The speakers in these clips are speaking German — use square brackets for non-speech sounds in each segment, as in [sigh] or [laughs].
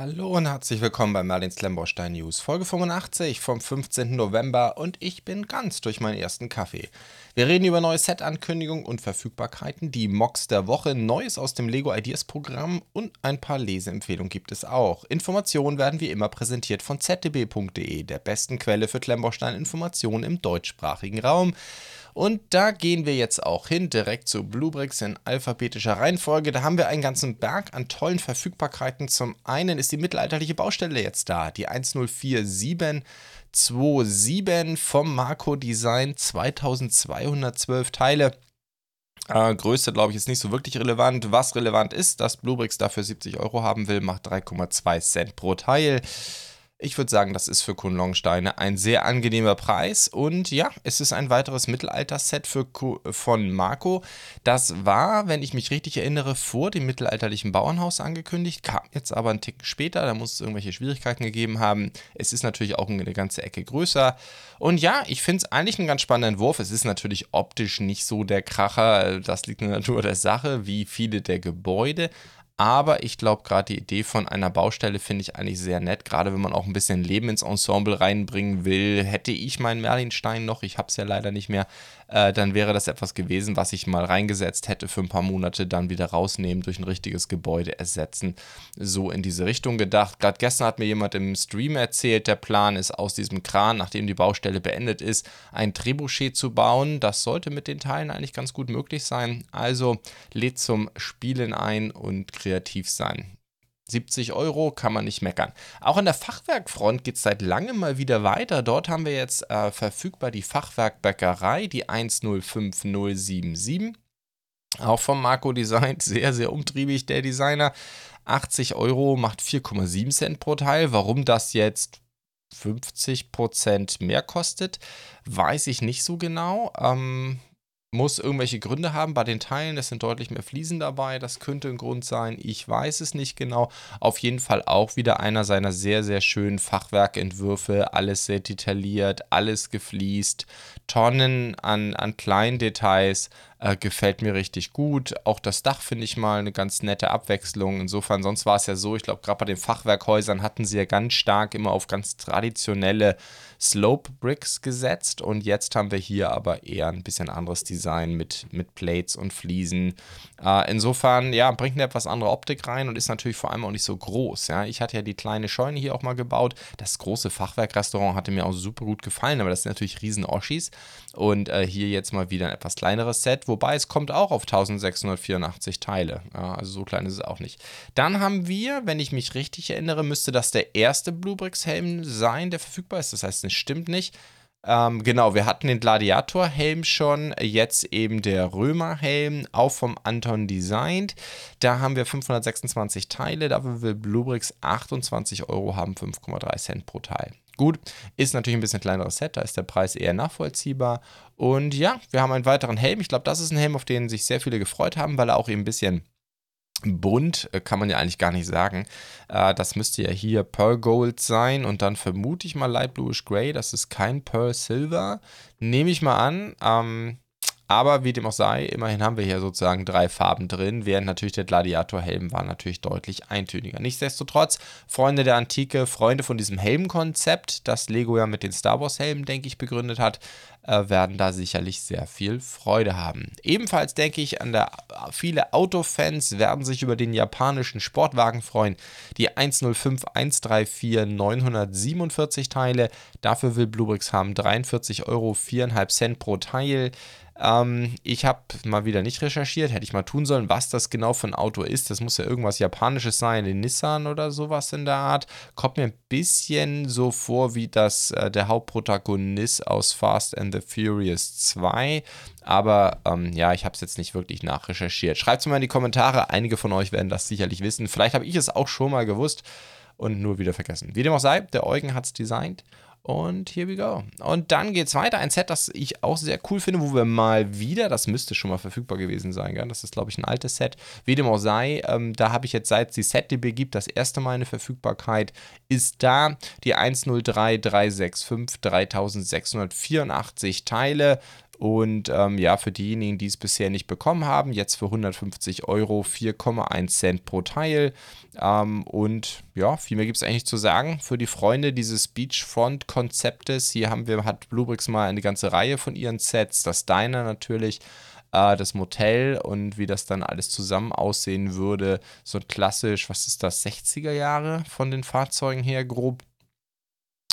Hallo und herzlich willkommen bei Merlins Lemborstein News, Folge 85 vom 15. November und ich bin ganz durch meinen ersten Kaffee. Wir reden über neue Set-Ankündigungen und Verfügbarkeiten, die Mocks der Woche, Neues aus dem Lego Ideas Programm und ein paar Leseempfehlungen gibt es auch. Informationen werden wie immer präsentiert von zdb.de, der besten Quelle für Klemmbaustein-Informationen im deutschsprachigen Raum. Und da gehen wir jetzt auch hin, direkt zu Bluebricks in alphabetischer Reihenfolge. Da haben wir einen ganzen Berg an tollen Verfügbarkeiten. Zum einen ist die mittelalterliche Baustelle jetzt da, die 104727 vom Marco Design, 2212 Teile. Äh, Größe, glaube ich, ist nicht so wirklich relevant. Was relevant ist, dass Bluebricks dafür 70 Euro haben will, macht 3,2 Cent pro Teil. Ich würde sagen, das ist für Kunlongsteine ein sehr angenehmer Preis. Und ja, es ist ein weiteres Mittelalter-Set von Marco. Das war, wenn ich mich richtig erinnere, vor dem mittelalterlichen Bauernhaus angekündigt, kam jetzt aber einen Tick später. Da muss es irgendwelche Schwierigkeiten gegeben haben. Es ist natürlich auch eine ganze Ecke größer. Und ja, ich finde es eigentlich einen ganz spannenden Entwurf. Es ist natürlich optisch nicht so der Kracher. Das liegt in der Natur der Sache, wie viele der Gebäude. Aber ich glaube, gerade die Idee von einer Baustelle finde ich eigentlich sehr nett. Gerade wenn man auch ein bisschen Leben ins Ensemble reinbringen will. Hätte ich meinen Merlinstein noch, ich habe es ja leider nicht mehr, äh, dann wäre das etwas gewesen, was ich mal reingesetzt hätte für ein paar Monate, dann wieder rausnehmen, durch ein richtiges Gebäude ersetzen. So in diese Richtung gedacht. Gerade gestern hat mir jemand im Stream erzählt, der Plan ist, aus diesem Kran, nachdem die Baustelle beendet ist, ein Trebuchet zu bauen. Das sollte mit den Teilen eigentlich ganz gut möglich sein. Also lädt zum Spielen ein und kreativ sein. 70 Euro kann man nicht meckern. Auch an der Fachwerkfront geht es seit langem mal wieder weiter. Dort haben wir jetzt äh, verfügbar die Fachwerkbäckerei, die 105077. Auch vom Marco Design, [laughs] sehr, sehr umtriebig der Designer. 80 Euro macht 4,7 Cent pro Teil. Warum das jetzt 50% mehr kostet, weiß ich nicht so genau. Ähm, muss irgendwelche Gründe haben bei den Teilen. Es sind deutlich mehr Fliesen dabei. Das könnte ein Grund sein. Ich weiß es nicht genau. Auf jeden Fall auch wieder einer seiner sehr, sehr schönen Fachwerkentwürfe. Alles sehr detailliert, alles gefliest. Tonnen an, an kleinen Details. Äh, gefällt mir richtig gut. Auch das Dach finde ich mal eine ganz nette Abwechslung. Insofern, sonst war es ja so, ich glaube, gerade bei den Fachwerkhäusern hatten sie ja ganz stark immer auf ganz traditionelle Slope Bricks gesetzt. Und jetzt haben wir hier aber eher ein bisschen anderes Design mit, mit Plates und Fliesen. Äh, insofern, ja, bringt eine etwas andere Optik rein und ist natürlich vor allem auch nicht so groß. Ja. Ich hatte ja die kleine Scheune hier auch mal gebaut. Das große Fachwerkrestaurant hatte mir auch super gut gefallen, aber das sind natürlich riesen Oschis. Und äh, hier jetzt mal wieder ein etwas kleineres Set wobei es kommt auch auf 1684 Teile. Ja, also so klein ist es auch nicht. Dann haben wir, wenn ich mich richtig erinnere, müsste das der erste Bluebricks-Helm sein, der verfügbar ist. Das heißt, es stimmt nicht. Ähm, genau, wir hatten den Gladiator-Helm schon, jetzt eben der Römer-Helm, auch vom Anton designt. Da haben wir 526 Teile, dafür will Bluebricks 28 Euro haben, 5,3 Cent pro Teil. Gut, ist natürlich ein bisschen kleineres Set, da ist der Preis eher nachvollziehbar. Und ja, wir haben einen weiteren Helm. Ich glaube, das ist ein Helm, auf den sich sehr viele gefreut haben, weil er auch eben ein bisschen bunt, äh, kann man ja eigentlich gar nicht sagen. Äh, das müsste ja hier Pearl Gold sein und dann vermute ich mal Light Bluish Gray. Das ist kein Pearl Silver. Nehme ich mal an. Ähm, aber wie dem auch sei, immerhin haben wir hier sozusagen drei Farben drin, während natürlich der Gladiator-Helm war natürlich deutlich eintöniger. Nichtsdestotrotz, Freunde der Antike, Freunde von diesem Helmkonzept, das Lego ja mit den Star Wars-Helmen, denke ich, begründet hat, werden da sicherlich sehr viel Freude haben. Ebenfalls denke ich, an der, viele Autofans werden sich über den japanischen Sportwagen freuen. Die 105 134 947 Teile, dafür will Bluebricks haben 43 Euro, 4,5 Cent pro Teil. Ähm, ich habe mal wieder nicht recherchiert, hätte ich mal tun sollen, was das genau für ein Auto ist. Das muss ja irgendwas Japanisches sein, den Nissan oder sowas in der Art. Kommt mir ein bisschen so vor wie das äh, der Hauptprotagonist aus Fast and the Furious 2. Aber ähm, ja, ich habe es jetzt nicht wirklich nachrecherchiert. Schreibt es mal in die Kommentare. Einige von euch werden das sicherlich wissen. Vielleicht habe ich es auch schon mal gewusst und nur wieder vergessen. Wie dem auch sei, der Eugen hat es designt und here we go. Und dann geht es weiter. Ein Set, das ich auch sehr cool finde, wo wir mal wieder, das müsste schon mal verfügbar gewesen sein, gell? das ist, glaube ich, ein altes Set. Wie dem auch sei, ähm, da habe ich jetzt, seit es die Set-DB gibt, das erste Mal eine Verfügbarkeit, ist da die 103365 3684 Teile Und ähm, ja, für diejenigen, die es bisher nicht bekommen haben, jetzt für 150 Euro 4,1 Cent pro Teil. Ähm, und ja, viel mehr gibt es eigentlich zu sagen. Für die Freunde dieses Beachfront-Konzeptes, hier haben wir, hat Bluebricks mal eine ganze Reihe von ihren Sets, das Diner natürlich äh, das Motel und wie das dann alles zusammen aussehen würde. So klassisch, was ist das, 60er Jahre von den Fahrzeugen her grob.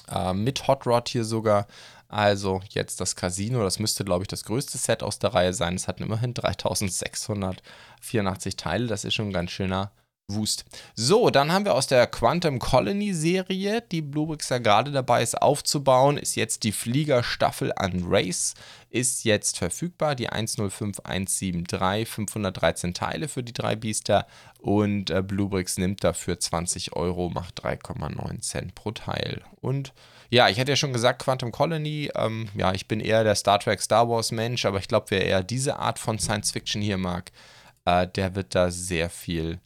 Äh, mit Hot Rod hier sogar. Also jetzt das Casino, das müsste, glaube ich, das größte Set aus der Reihe sein. Es hat immerhin 3684 Teile. Das ist schon ein ganz schöner Wust. So, dann haben wir aus der Quantum Colony Serie, die Bluebricks ja gerade dabei ist aufzubauen, ist jetzt die Fliegerstaffel an Race, ist jetzt verfügbar, die 105173, 513 Teile für die drei Biester und äh, Bluebricks nimmt dafür 20 Euro, macht 3,9 Cent pro Teil. Und ja, ich hatte ja schon gesagt, Quantum Colony, ähm, ja, ich bin eher der Star Trek Star Wars Mensch, aber ich glaube, wer eher diese Art von Science Fiction hier mag, äh, der wird da sehr viel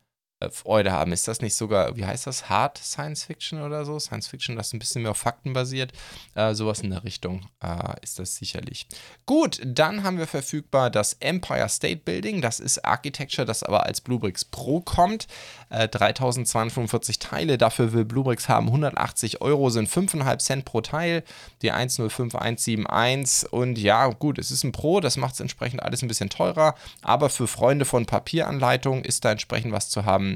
Freude haben. Ist das nicht sogar, wie heißt das, Hard Science Fiction oder so? Science Fiction, das ein bisschen mehr auf Fakten basiert. Äh, sowas in der Richtung äh, ist das sicherlich. Gut, dann haben wir verfügbar das Empire State Building. Das ist Architecture, das aber als Bluebricks Pro kommt. Äh, 3245 Teile, dafür will Bluebricks haben 180 Euro, sind 5,5 Cent pro Teil. Die 105171 und ja, gut, es ist ein Pro, das macht es entsprechend alles ein bisschen teurer, aber für Freunde von Papieranleitungen ist da entsprechend was zu haben.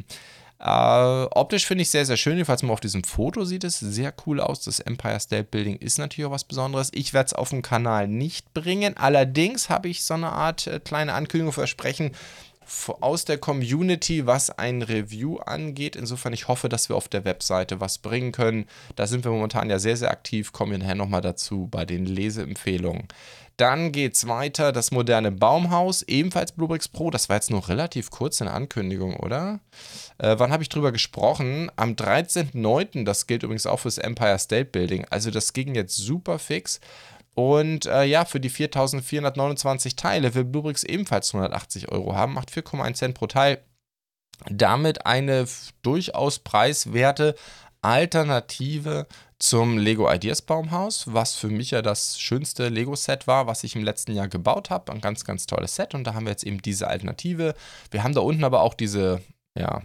Äh, optisch finde ich sehr, sehr schön. Jedenfalls mal auf diesem Foto sieht es sehr cool aus. Das Empire State Building ist natürlich auch was Besonderes. Ich werde es auf dem Kanal nicht bringen. Allerdings habe ich so eine Art äh, kleine Ankündigung versprechen aus der Community, was ein Review angeht. Insofern, ich hoffe, dass wir auf der Webseite was bringen können. Da sind wir momentan ja sehr, sehr aktiv. Kommen wir nachher nochmal dazu bei den Leseempfehlungen. Dann geht es weiter, das moderne Baumhaus, ebenfalls Bluebricks Pro. Das war jetzt nur relativ kurz in Ankündigung, oder? Äh, wann habe ich drüber gesprochen? Am 13.09., das gilt übrigens auch fürs Empire State Building. Also das ging jetzt super fix. Und äh, ja, für die 4429 Teile will Bluebricks ebenfalls 180 Euro haben, macht 4,1 Cent pro Teil. Damit eine durchaus preiswerte Alternative zum Lego Ideas Baumhaus, was für mich ja das schönste Lego-Set war, was ich im letzten Jahr gebaut habe. Ein ganz, ganz tolles Set. Und da haben wir jetzt eben diese Alternative. Wir haben da unten aber auch diese, ja,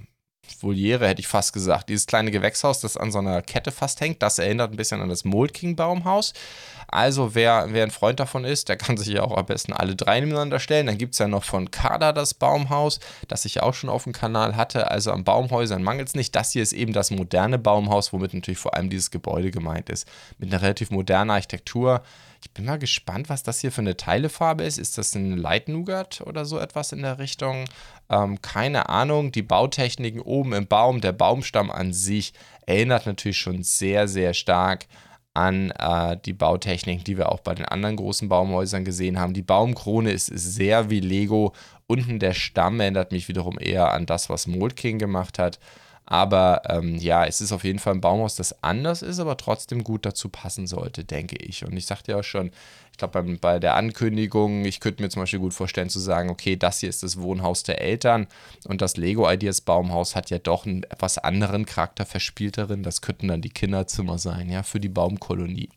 Voliere, hätte ich fast gesagt. Dieses kleine Gewächshaus, das an so einer Kette fast hängt, das erinnert ein bisschen an das Mold King Baumhaus. Also, wer, wer ein Freund davon ist, der kann sich ja auch am besten alle drei nebeneinander stellen. Dann gibt es ja noch von Kada das Baumhaus, das ich auch schon auf dem Kanal hatte. Also an Baumhäusern mangelt es nicht. Das hier ist eben das moderne Baumhaus, womit natürlich vor allem dieses Gebäude gemeint ist. Mit einer relativ modernen Architektur. Ich bin mal gespannt, was das hier für eine Teilefarbe ist. Ist das ein Light Nougat oder so etwas in der Richtung? Ähm, keine Ahnung. Die Bautechniken oben im Baum, der Baumstamm an sich erinnert natürlich schon sehr, sehr stark an äh, die Bautechniken, die wir auch bei den anderen großen Baumhäusern gesehen haben. Die Baumkrone ist, sehr wie Lego. Unten der Stamm erinnert mich wiederum eher an das, was Mold King gemacht hat. Aber ähm, ja, es ist auf jeden Fall ein Baumhaus, das anders ist, aber trotzdem gut dazu passen sollte, denke ich. Und ich sagte ja auch schon, ich glaube, bei, der Ankündigung, ich könnte mir zum Beispiel gut vorstellen zu sagen, okay, das hier ist das Wohnhaus der Eltern und das Lego Ideas Baumhaus hat ja doch einen etwas anderen Charakter, verspielteren. Das könnten dann die Kinderzimmer sein, ja, für die Baumkolonie.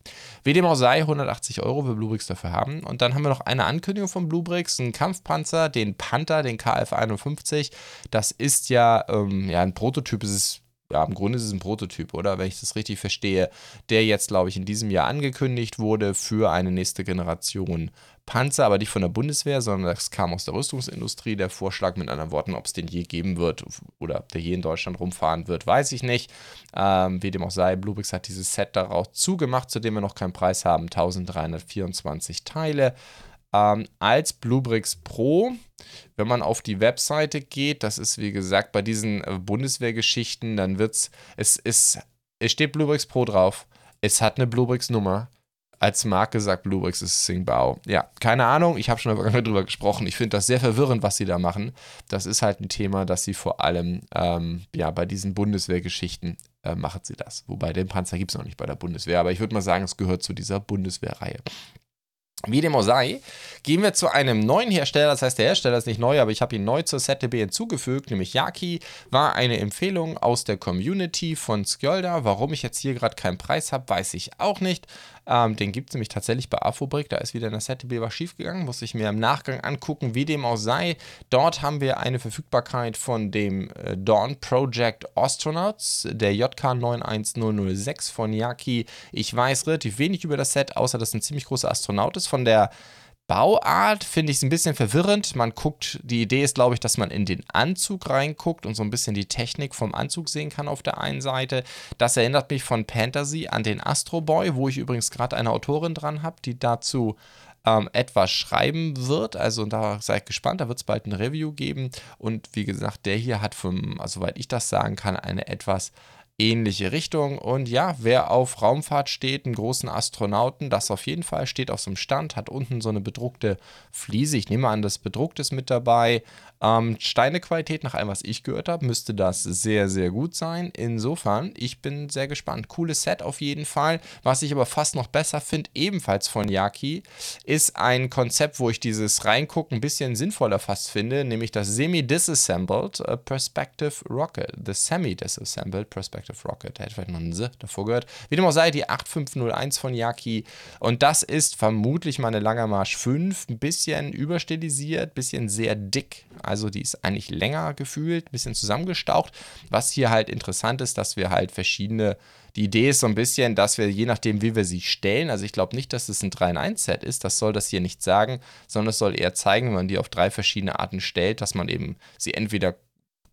Wie dem auch sei, 180 Euro will Bluebricks dafür haben. Und dann haben wir noch eine Ankündigung von Bluebricks, einen Kampfpanzer, den Panther, den KF-51. Das ist ja, ähm, ja ein Prototyp, es ist ja, im Grunde ist es ein Prototyp, oder? Wenn ich das richtig verstehe, der jetzt, glaube ich, in diesem Jahr angekündigt wurde für eine nächste Generation Panzer, aber nicht von der Bundeswehr, sondern das kam aus der Rüstungsindustrie. Der Vorschlag mit anderen Worten, ob es den je geben wird oder ob der je in Deutschland rumfahren wird, weiß ich nicht. Ähm, wie dem auch sei, Bluebricks hat dieses Set darauf zugemacht, zu dem wir noch keinen Preis haben. 1324 Teile ähm, als Bluebricks Pro. Wenn man auf die Webseite geht, das ist wie gesagt bei diesen äh, Bundeswehrgeschichten, dann wird's, es ist, es steht Bluebricks Pro drauf. Es hat eine Bluebricks Nummer. Als Marke sagt Bluebricks ist Singbao. Ja, keine Ahnung, ich habe schon [laughs] darüber gesprochen. Ich finde das sehr verwirrend, was sie da machen. Das ist halt ein Thema, dass sie vor allem ähm, ja, bei diesen Bundeswehrgeschichten äh, machen sie das. Wobei den Panzer gibt es noch nicht bei der Bundeswehr, aber ich würde mal sagen, es gehört zu dieser Bundeswehrreihe. Wie dem auch sei, gehen wir zu einem neuen Hersteller. Das heißt, der Hersteller ist nicht neu, aber ich habe ihn neu zur ZDB hinzugefügt, nämlich Yaki. War eine Empfehlung aus der Community von Skjolda. Warum ich jetzt hier gerade keinen Preis habe, weiß ich auch nicht. Ähm, den gibt es nämlich tatsächlich bei Afobrik. Da ist wieder in der ZDB was schiefgegangen. Muss ich mir im Nachgang angucken, wie dem auch sei. Dort haben wir eine Verfügbarkeit von dem äh, Dawn Project Astronauts, der JK 91006 von Yaki. Ich weiß relativ wenig über das Set, außer dass es ein ziemlich großer Astronaut ist. Von der Bauart finde ich es ein bisschen verwirrend. Man guckt, die Idee ist, glaube ich, dass man in den Anzug reinguckt und so ein bisschen die Technik vom Anzug sehen kann auf der einen Seite. Das erinnert mich von Fantasy an den Astro Boy, wo ich übrigens gerade eine Autorin dran habe, die dazu ähm, etwas schreiben wird. Also da seid gespannt, da wird es bald ein Review geben. Und wie gesagt, der hier hat, vom, also, soweit ich das sagen kann, eine etwas ähnliche Richtung. Und ja, wer auf Raumfahrt steht, einen großen Astronauten, das auf jeden Fall steht auf so einem Stand, hat unten so eine bedruckte Fliese. Ich nehme an, das bedruckt ist mit dabei. Ähm, Steinequalität, nach allem, was ich gehört habe, müsste das sehr, sehr gut sein. Insofern, ich bin sehr gespannt. Cooles Set auf jeden Fall. Was ich aber fast noch besser finde, ebenfalls von Yaki, ist ein Konzept, wo ich dieses Reingucken ein bisschen sinnvoller fast finde, nämlich das Semi-Disassembled uh, Perspective Rocket. The Semi-Disassembled Perspective Rocket. Da hätte vielleicht noch ein S davor gehört. Wie dem auch sei, die 8501 von Yaki. Und das ist vermutlich mal eine Langermarsch 5. Ein bisschen überstilisiert, ein bisschen sehr dick. Also die ist eigentlich länger gefühlt, ein bisschen zusammengestaucht. Was hier halt interessant ist, dass wir halt verschiedene die Idee ist so ein bisschen, dass wir je nachdem, wie wir sie stellen, also ich glaube nicht, dass es ein 3-in-1-Set ist, das soll das hier nicht sagen, sondern es soll eher zeigen, wenn man die auf drei verschiedene Arten stellt, dass man eben sie entweder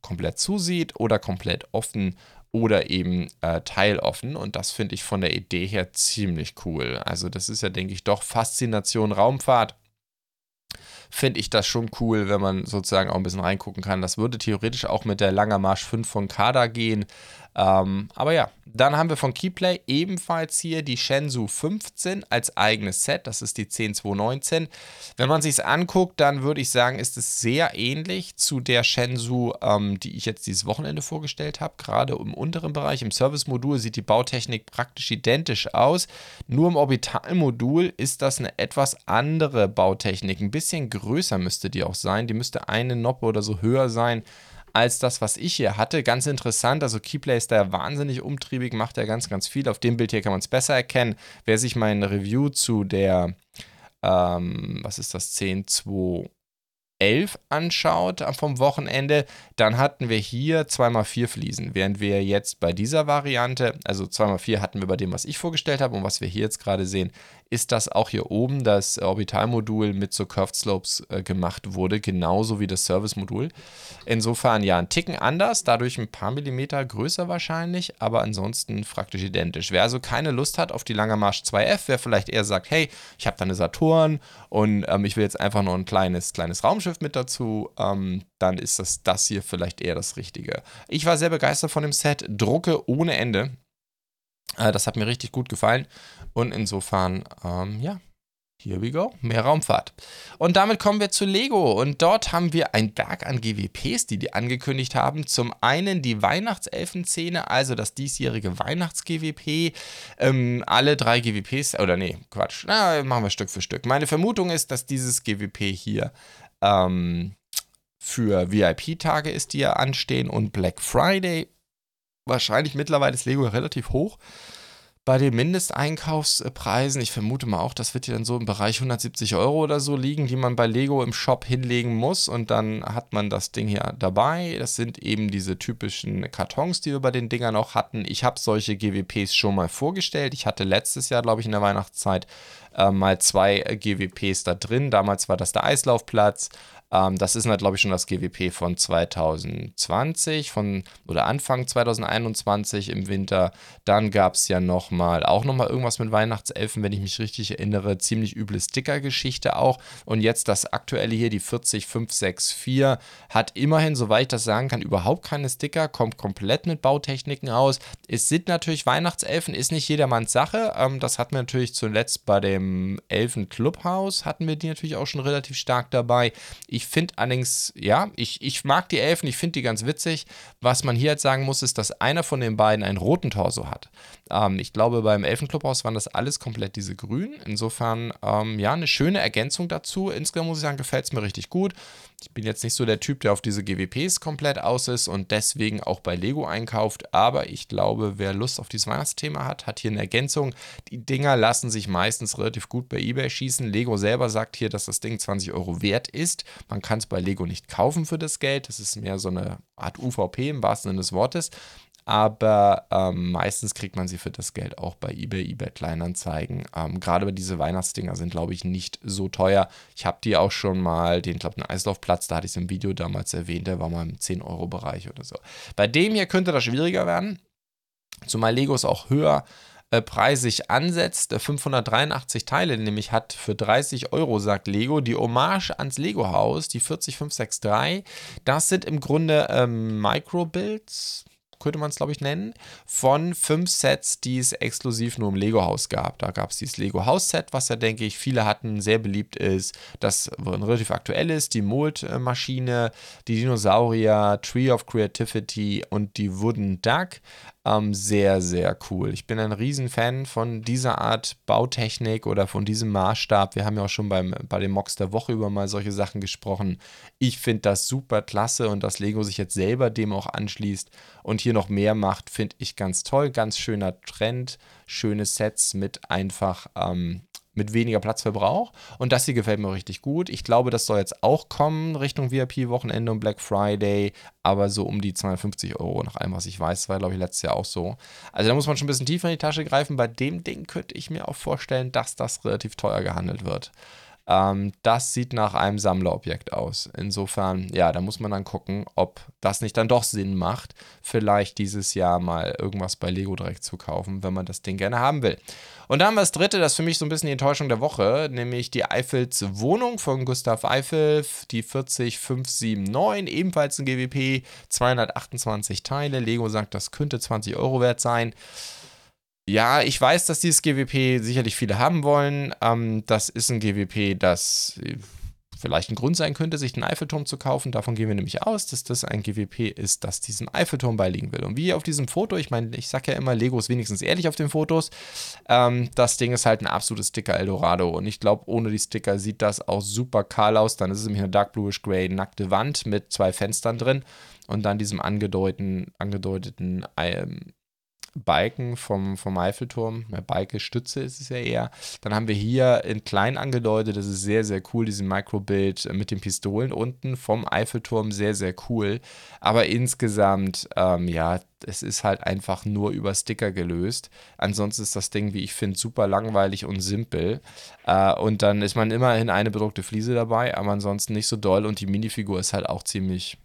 komplett zusieht oder komplett offen oder eben äh, teiloffen. Und das finde ich von der Idee her ziemlich cool. Also das ist ja, denke ich, doch Faszination Raumfahrt finde ich das schon cool, wenn man sozusagen auch ein bisschen reingucken kann. Das würde theoretisch auch mit der Langer Marsch 5 von Kada gehen. Ähm, aber ja, dann haben wir von Keyplay ebenfalls hier die Shenzhou 15 als eigenes Set. Das ist die 10219. Wenn man sich es anguckt, dann würde ich sagen, ist es sehr ähnlich zu der Shenzhou, ähm, die ich jetzt dieses Wochenende vorgestellt habe. Gerade im unteren Bereich, im Service-Modul, sieht die Bautechnik praktisch identisch aus. Nur im Orbitalmodul ist das eine etwas andere Bautechnik. Ein bisschen größer müsste die auch sein. Die müsste eine Noppe oder so höher sein als das, was ich hier hatte. Ganz interessant, also Keyplay ist da wahnsinnig umtriebig, macht ja ganz, ganz viel. Auf dem Bild hier kann man es besser erkennen. Wer sich mein Review zu der, ähm, was ist das, 10.2 11 anschaut vom Wochenende, dann hatten wir hier 2x4 Fliesen, während wir jetzt bei dieser Variante, also 2x4 hatten wir bei dem, was ich vorgestellt habe und was wir hier jetzt gerade sehen, ist das auch hier oben das Orbitalmodul mit so Curved Slopes äh, gemacht wurde, genauso wie das Service-Modul. Insofern ja, ein Ticken anders, dadurch ein paar Millimeter größer wahrscheinlich, aber ansonsten praktisch identisch. Wer also keine Lust hat auf die Lange Marsch 2F, wer vielleicht eher sagt, hey, ich habe da eine Saturn und ähm, ich will jetzt einfach noch ein kleines, kleines Raumschiff mit dazu, ähm, dann ist das, das hier vielleicht eher das Richtige. Ich war sehr begeistert von dem Set, drucke ohne Ende. Äh, das hat mir richtig gut gefallen. Und insofern, ähm, ja, Here we go, mehr Raumfahrt. Und damit kommen wir zu Lego. Und dort haben wir ein Berg an GWPs, die die angekündigt haben. Zum einen die Weihnachtselfenszene, also das diesjährige Weihnachts-GWP. Ähm, alle drei GWPs, oder nee, Quatsch, na, machen wir Stück für Stück. Meine Vermutung ist, dass dieses GWP hier ähm, für VIP-Tage ist, die ja anstehen und Black Friday. Wahrscheinlich mittlerweile ist Lego relativ hoch bei den Mindesteinkaufspreisen, ich vermute mal auch, das wird ja dann so im Bereich 170 Euro oder so liegen, die man bei Lego im Shop hinlegen muss und dann hat man das Ding hier dabei. Das sind eben diese typischen Kartons, die wir bei den Dingern auch hatten. Ich habe solche GWPs schon mal vorgestellt. Ich hatte letztes Jahr, glaube ich, in der Weihnachtszeit äh, mal zwei GWPs da drin. Damals war das der Eislaufplatz. Ähm, das ist, glaube ich, schon das GWP von 2020 von, oder Anfang 2021 im Winter. Dann gab es ja nochmal, auch nochmal irgendwas mit Weihnachtselfen, wenn ich mich richtig erinnere. Ziemlich üble Sticker-Geschichte auch. Und jetzt das aktuelle hier, die 40564, hat immerhin, soweit ich das sagen kann, überhaupt keine Sticker, kommt komplett mit Bautechniken aus. Es sind natürlich Weihnachtselfen, ist nicht jedermanns Sache. Ähm, das hatten wir natürlich zuletzt bei dem Elfen Clubhaus, hatten wir die natürlich auch schon relativ stark dabei. Ich finde allerdings, ja, ich, ich mag die Elfen, ich finde die ganz witzig. Was man hier jetzt sagen muss, ist, dass einer von den beiden einen roten Torso hat. Ähm, ich glaube, beim Elfenclubhaus waren das alles komplett diese grünen. Insofern, ähm, ja, eine schöne Ergänzung dazu. Insgesamt muss ich sagen, gefällt es mir richtig gut. Ich bin jetzt nicht so der Typ, der auf diese GWPs komplett aus ist und deswegen auch bei Lego einkauft. Aber ich glaube, wer Lust auf dieses Weihnachtsthema hat, hat hier eine Ergänzung. Die Dinger lassen sich meistens relativ gut bei eBay schießen. Lego selber sagt hier, dass das Ding 20 Euro wert ist. Man kann es bei Lego nicht kaufen für das Geld. Das ist mehr so eine Art UVP im wahrsten Sinne des Wortes aber ähm, meistens kriegt man sie für das Geld auch bei eBay, eBay Kleinanzeigen. Ähm, Gerade diese Weihnachtsdinger sind, glaube ich, nicht so teuer. Ich habe die auch schon mal, den, glaube ich, einen Eislaufplatz, da hatte ich es im Video damals erwähnt, der war mal im 10-Euro-Bereich oder so. Bei dem hier könnte das schwieriger werden, zumal Legos auch höher äh, preisig ansetzt. 583 Teile nämlich hat für 30 Euro, sagt Lego, die Hommage ans Lego-Haus, die 40563. Das sind im Grunde ähm, Micro-Builds, könnte man es, glaube ich, nennen, von fünf Sets, die es exklusiv nur im Lego-Haus gab. Da gab es dieses Lego-Haus-Set, was ja, denke ich, viele hatten, sehr beliebt ist, das relativ aktuell ist, die Mold-Maschine, die Dinosaurier, Tree of Creativity und die Wooden Duck ähm, sehr, sehr cool. Ich bin ein Riesenfan von dieser Art Bautechnik oder von diesem Maßstab. Wir haben ja auch schon beim, bei den Mocks der Woche über mal solche Sachen gesprochen. Ich finde das super klasse und dass Lego sich jetzt selber dem auch anschließt und hier noch mehr macht, finde ich ganz toll. Ganz schöner Trend, schöne Sets mit einfach ähm, mit weniger Platzverbrauch. Und das hier gefällt mir richtig gut. Ich glaube, das soll jetzt auch kommen Richtung VIP-Wochenende und Black Friday, aber so um die 250 Euro nach allem, was ich weiß. War, glaube ich, letztes Jahr auch so. Also da muss man schon ein bisschen tiefer in die Tasche greifen. Bei dem Ding könnte ich mir auch vorstellen, dass das relativ teuer gehandelt wird. Ähm, das sieht nach einem Sammlerobjekt aus. Insofern, ja, da muss man dann gucken, ob das nicht dann doch Sinn macht, vielleicht dieses Jahr mal irgendwas bei Lego direkt zu kaufen, wenn man das Ding gerne haben will. Und dann haben wir das dritte, das ist für mich so ein bisschen die Enttäuschung der Woche, nämlich die Eifels Wohnung von Gustav Eiffel, die 40579, ebenfalls ein GWP, 228 Teile. Lego sagt, das könnte 20 Euro wert sein. Ja, ich weiß, dass dieses GWP sicherlich viele haben wollen. Ähm, das ist ein GWP, das äh, vielleicht ein Grund sein könnte, sich den Eiffelturm zu kaufen. Davon gehen wir nämlich aus, dass das ein GWP ist, das diesem Eiffelturm beiliegen will. Und wie auf diesem Foto, ich meine, ich sage ja immer, Lego ist wenigstens ehrlich auf den Fotos. Ähm, das Ding ist halt ein absolutes Sticker Eldorado. Und ich glaube, ohne die Sticker sieht das auch super kahl aus. Dann ist es nämlich eine Dark Bluish Gray nackte Wand mit zwei Fenstern drin und dann diesem angedeuteten, angedeuteten ähm, Balken vom, vom Eiffelturm, ja, Balke Stütze ist es ja eher. Dann haben wir hier in klein angedeutet, das ist sehr, sehr cool, diesen Microbild mit den Pistolen unten vom Eiffelturm, sehr, sehr cool. Aber insgesamt, ähm, ja, es ist halt einfach nur über Sticker gelöst. Ansonsten ist das Ding, wie ich finde, super langweilig und simpel. Äh, und dann ist man immerhin eine bedruckte Fliese dabei, aber ansonsten nicht so doll und die Minifigur ist halt auch ziemlich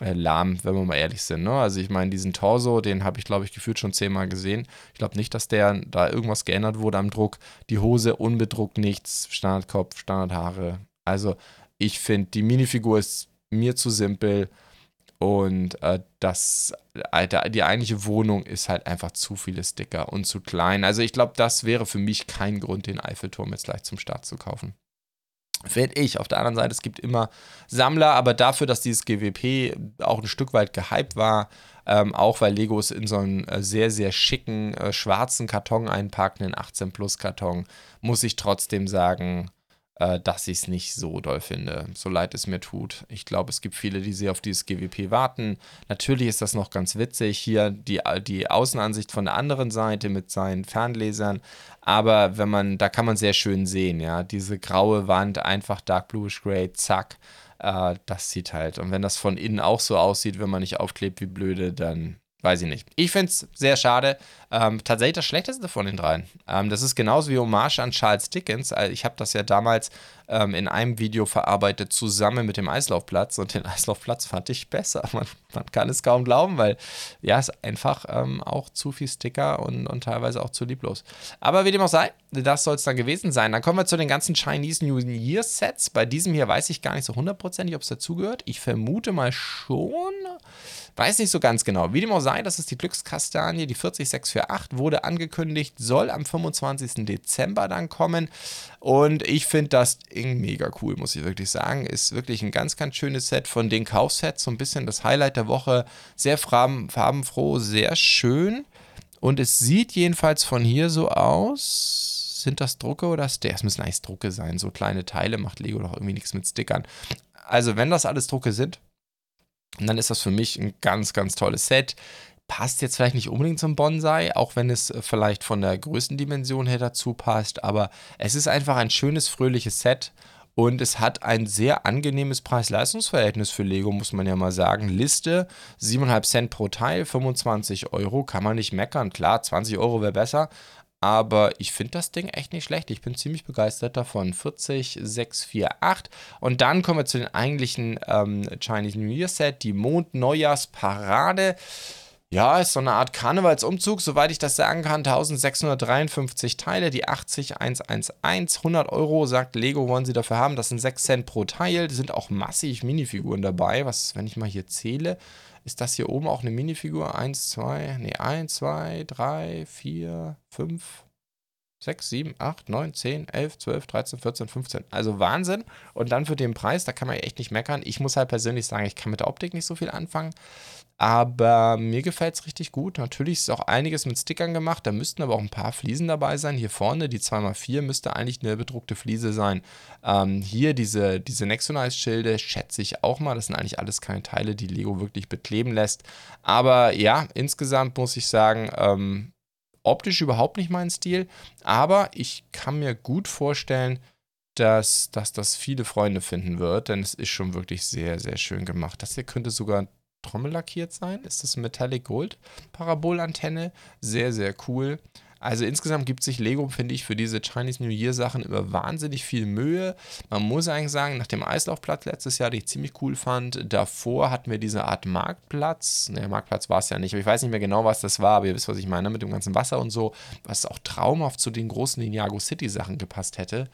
lahm, wenn wir mal ehrlich sind. Ne? Also ich meine, diesen Torso, den habe ich, glaube ich, gefühlt schon zehnmal gesehen. Ich glaube nicht, dass der da irgendwas geändert wurde am Druck. Die Hose unbedruckt nichts, Standardkopf, Standardhaare. Also ich finde, die Minifigur ist mir zu simpel und äh, das, äh, die eigentliche Wohnung ist halt einfach zu viele Sticker und zu klein. Also ich glaube, das wäre für mich kein Grund, den Eiffelturm jetzt gleich zum Start zu kaufen. Finde ich. Auf der anderen Seite, es gibt immer Sammler, aber dafür, dass dieses GWP auch ein Stück weit gehypt war, ähm, auch weil Lego es in so einen äh, sehr, sehr schicken äh, schwarzen Karton einpackt, einen 18 Plus Karton, muss ich trotzdem sagen, dass ich es nicht so doll finde, so leid es mir tut. Ich glaube, es gibt viele, die sehr auf dieses GWP warten. Natürlich ist das noch ganz witzig. Hier die, die Außenansicht von der anderen Seite mit seinen Fernlesern. Aber wenn man, da kann man sehr schön sehen, ja, diese graue Wand, einfach Dark Bluish Gray, zack. Äh, das sieht halt. Und wenn das von innen auch so aussieht, wenn man nicht aufklebt wie blöde, dann weiß ich nicht. Ich finde es sehr schade. Ähm, tatsächlich das Schlechteste von den dreien. Ähm, das ist genauso wie Hommage an Charles Dickens. Also ich habe das ja damals ähm, in einem Video verarbeitet, zusammen mit dem Eislaufplatz. Und den Eislaufplatz fand ich besser. Man, man kann es kaum glauben, weil ja, es einfach ähm, auch zu viel Sticker und, und teilweise auch zu lieblos. Aber wie dem auch sei, das soll es dann gewesen sein. Dann kommen wir zu den ganzen Chinese New Year Sets. Bei diesem hier weiß ich gar nicht so hundertprozentig, ob es dazugehört. Ich vermute mal schon. Weiß nicht so ganz genau. Wie dem auch sei, das ist die Glückskastanie, die 40648, wurde angekündigt, soll am 25. Dezember dann kommen. Und ich finde das mega cool, muss ich wirklich sagen. Ist wirklich ein ganz, ganz schönes Set von den Kaufsets. So ein bisschen das Highlight der Woche. Sehr farbenfroh, sehr schön. Und es sieht jedenfalls von hier so aus. Sind das Drucke oder Stairs? Es müssen eigentlich Drucke sein. So kleine Teile macht Lego doch irgendwie nichts mit Stickern Also, wenn das alles Drucke sind, dann ist das für mich ein ganz, ganz tolles Set. Passt jetzt vielleicht nicht unbedingt zum Bonsai, auch wenn es äh, vielleicht von der Größendimension her dazu passt, aber es ist einfach ein schönes, fröhliches Set und es hat ein sehr angenehmes Preis-Leistungs-Verhältnis für Lego, muss man ja mal sagen. Liste 7,5 Cent pro Teil, 25 Euro, kann man nicht meckern. Klar, 20 Euro wäre besser, aber ich finde das Ding echt nicht schlecht. Ich bin ziemlich begeistert davon. 40, 6, 4, 8. Und dann kommen wir zu den eigentlichen ähm, Chinese New Year Set, die Mond-Neujahrs-Parade. Ja, ist so eine Art Karnevalsumzug, soweit ich das sagen kann. 1653 Teile, die 80111. 100 Euro, sagt Lego, wollen sie dafür haben. Das sind 6 Cent pro Teil. Da sind auch massig Minifiguren dabei. Was, wenn ich mal hier zähle, ist das hier oben auch eine Minifigur? 1, 2, nee, 1, 2, 3, 4, 5, 6, 7, 8, 9, 10, 11, 12, 13, 14, 15. Also Wahnsinn. Und dann für den Preis, da kann man echt nicht meckern. Ich muss halt persönlich sagen, ich kann mit der Optik nicht so viel anfangen. Aber mir gefällt es richtig gut. Natürlich ist auch einiges mit Stickern gemacht. Da müssten aber auch ein paar Fliesen dabei sein. Hier vorne, die 2x4, müsste eigentlich eine bedruckte Fliese sein. Ähm, hier diese, diese Nexonize-Schilde schätze ich auch mal. Das sind eigentlich alles keine Teile, die Lego wirklich bekleben lässt. Aber ja, insgesamt muss ich sagen, ähm, optisch überhaupt nicht mein Stil. Aber ich kann mir gut vorstellen, dass, dass das viele Freunde finden wird, denn es ist schon wirklich sehr, sehr schön gemacht. Das hier könnte sogar trommellackiert sein. Ist das Metallic Gold Parabolantenne? Sehr, sehr cool. Also insgesamt gibt sich Lego, finde ich, für diese Chinese New Year Sachen immer wahnsinnig viel Mühe. Man muss eigentlich sagen, nach dem Eislaufplatz letztes Jahr, den ich ziemlich cool fand, davor hatten wir diese Art Marktplatz. Ne, Marktplatz war es ja nicht, aber ich weiß nicht mehr genau, was das war, aber ihr wisst, was ich meine, mit dem ganzen Wasser und so, was auch traumhaft zu den großen Ninjago City Sachen gepasst hätte.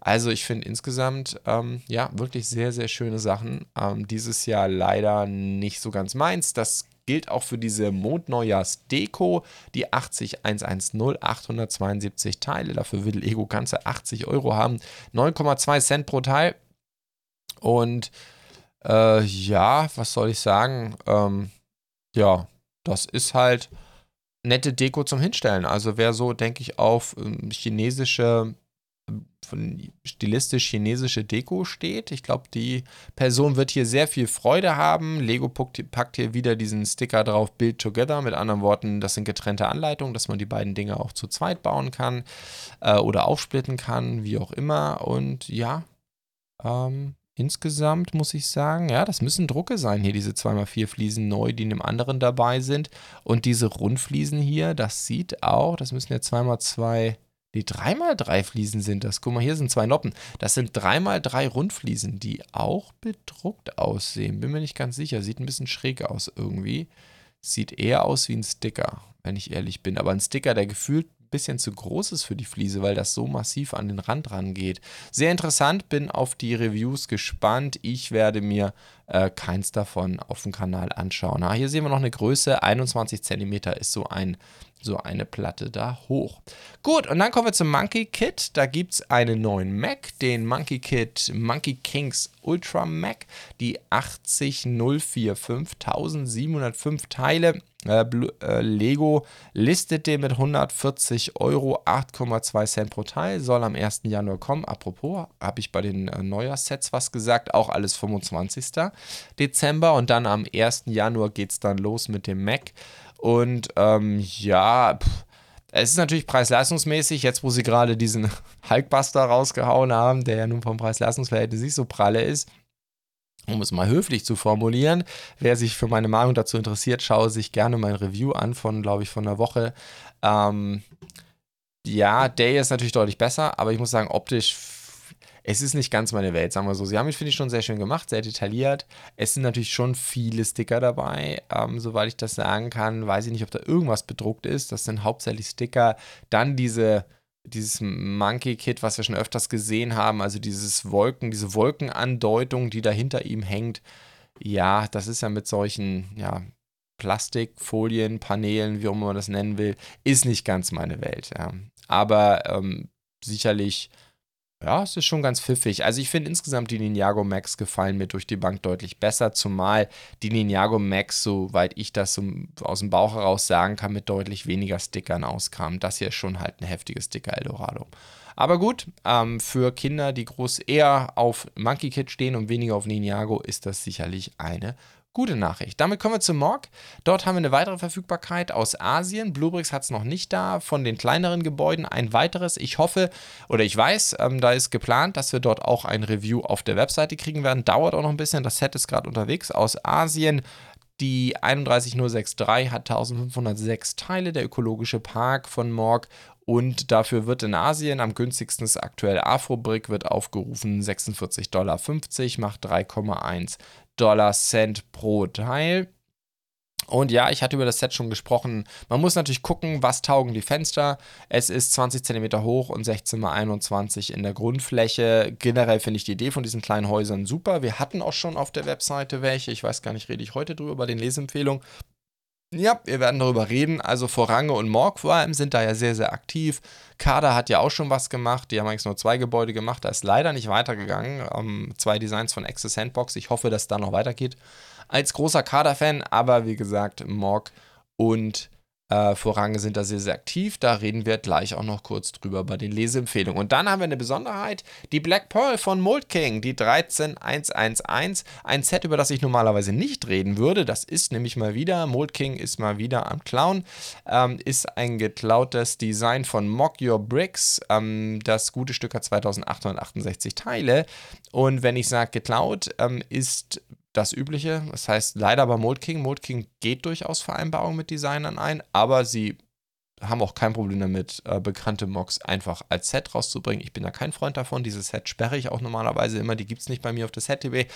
Also ich finde insgesamt, ähm, ja, wirklich sehr, sehr schöne Sachen. Ähm, dieses Jahr leider nicht so ganz meins. Das gilt auch für diese Mondneujahrs-Deko, die 80110, 872 Teile. Dafür will Lego ganze 80 Euro haben. 9,2 Cent pro Teil. Und äh, ja, was soll ich sagen? Ähm, ja, das ist halt nette Deko zum Hinstellen. Also wer so, denke ich, auf ähm, chinesische von stilistisch chinesische Deko steht. Ich glaube, die Person wird hier sehr viel Freude haben. Lego packt hier wieder diesen Sticker drauf, Build Together. Mit anderen Worten, das sind getrennte Anleitungen, dass man die beiden Dinge auch zu zweit bauen kann äh, oder aufsplitten kann, wie auch immer. Und ja, ähm, insgesamt muss ich sagen, ja, das müssen Drucke sein hier, diese 2x4 Fliesen neu, die in dem anderen dabei sind. Und diese Rundfliesen hier, das sieht auch, das müssen ja 2x2 die 3x3 Fliesen sind das. Guck mal, hier sind zwei Noppen. Das sind 3x3 Rundfliesen, die auch bedruckt aussehen. Bin mir nicht ganz sicher. Sieht ein bisschen schräg aus irgendwie. Sieht eher aus wie ein Sticker, wenn ich ehrlich bin. Aber ein Sticker, der gefühlt bisschen zu groß ist für die Fliese, weil das so massiv an den Rand rangeht. Sehr interessant, bin auf die Reviews gespannt. Ich werde mir äh, keins davon auf dem Kanal anschauen. Ah, hier sehen wir noch eine Größe, 21 cm ist so ein so eine Platte da hoch. Gut, und dann kommen wir zum Monkey Kit. Da gibt es einen neuen Mac, den Monkey Kit Monkey Kings Ultra Mac, die 80045, 1705 Teile. Äh, äh, Lego listet den mit 140 Euro, 8,2 Cent pro Teil, soll am 1. Januar kommen. Apropos, habe ich bei den äh, Neujahrssets was gesagt, auch alles 25. Dezember und dann am 1. Januar geht es dann los mit dem Mac. Und ähm, ja, pff, es ist natürlich preis-leistungsmäßig, jetzt wo sie gerade diesen [laughs] Hulkbuster rausgehauen haben, der ja nun vom Preis-Leistungsverhältnis nicht so pralle ist, um es mal höflich zu formulieren. Wer sich für meine Meinung dazu interessiert, schaue sich gerne mein Review an von, glaube ich, von einer Woche. Ähm, ja, Day ist natürlich deutlich besser, aber ich muss sagen, optisch, es ist nicht ganz meine Welt, sagen wir so. Sie haben mich, finde ich, schon sehr schön gemacht, sehr detailliert. Es sind natürlich schon viele Sticker dabei, ähm, soweit ich das sagen kann. Weiß ich nicht, ob da irgendwas bedruckt ist. Das sind hauptsächlich Sticker. Dann diese dieses Monkey Kit, was wir schon öfters gesehen haben, also dieses Wolken, diese Wolkenandeutung, die da hinter ihm hängt, ja, das ist ja mit solchen, ja, Plastikfolien, Paneelen, wie auch immer man das nennen will, ist nicht ganz meine Welt. Ja. Aber ähm, sicherlich ja, es ist schon ganz pfiffig. Also ich finde insgesamt die Ninjago Max gefallen mir durch die Bank deutlich besser, zumal die Ninjago Max, soweit ich das so aus dem Bauch heraus sagen kann, mit deutlich weniger Stickern auskam. Das hier ist schon halt ein heftiges Sticker Eldorado. Aber gut, ähm, für Kinder, die groß eher auf Monkey Kid stehen und weniger auf Ninjago, ist das sicherlich eine Gute Nachricht. Damit kommen wir zum Morg. Dort haben wir eine weitere Verfügbarkeit aus Asien. Bluebricks hat es noch nicht da. Von den kleineren Gebäuden ein weiteres. Ich hoffe oder ich weiß, ähm, da ist geplant, dass wir dort auch ein Review auf der Webseite kriegen werden. Dauert auch noch ein bisschen. Das Set ist gerade unterwegs aus Asien. Die 31063 hat 1506 Teile. Der ökologische Park von Morg und dafür wird in Asien am günstigsten aktuell Afrobrick, wird aufgerufen 46,50 Dollar, macht 3,1 Dollar Cent pro Teil. Und ja, ich hatte über das Set schon gesprochen. Man muss natürlich gucken, was taugen die Fenster. Es ist 20 cm hoch und 16 x 21 in der Grundfläche. Generell finde ich die Idee von diesen kleinen Häusern super. Wir hatten auch schon auf der Webseite welche. Ich weiß gar nicht, rede ich heute drüber bei den Lesempfehlungen. Ja, wir werden darüber reden. Also Vorange und Morg vor allem sind da ja sehr, sehr aktiv. Kader hat ja auch schon was gemacht. Die haben eigentlich nur zwei Gebäude gemacht. Da ist leider nicht weitergegangen. Ähm, zwei Designs von Access Sandbox. Ich hoffe, dass da noch weitergeht. Als großer Kader-Fan, aber wie gesagt, Morg und äh, Vorrange sind da sehr, sehr aktiv. Da reden wir gleich auch noch kurz drüber bei den Leseempfehlungen. Und dann haben wir eine Besonderheit: die Black Pearl von Mold King, die 13111. Ein Set, über das ich normalerweise nicht reden würde. Das ist nämlich mal wieder, Mold King ist mal wieder am Clown. Ähm, ist ein geklautes Design von Mock Your Bricks. Ähm, das gute Stück hat 2868 Teile. Und wenn ich sage geklaut, ähm, ist das Übliche. Das heißt, leider bei Mold King. Mold King geht durchaus Vereinbarungen mit Designern ein, aber sie haben auch kein Problem damit, äh, bekannte Mocks einfach als Set rauszubringen. Ich bin da kein Freund davon. Dieses Set sperre ich auch normalerweise immer. Die gibt es nicht bei mir auf der Set-TB.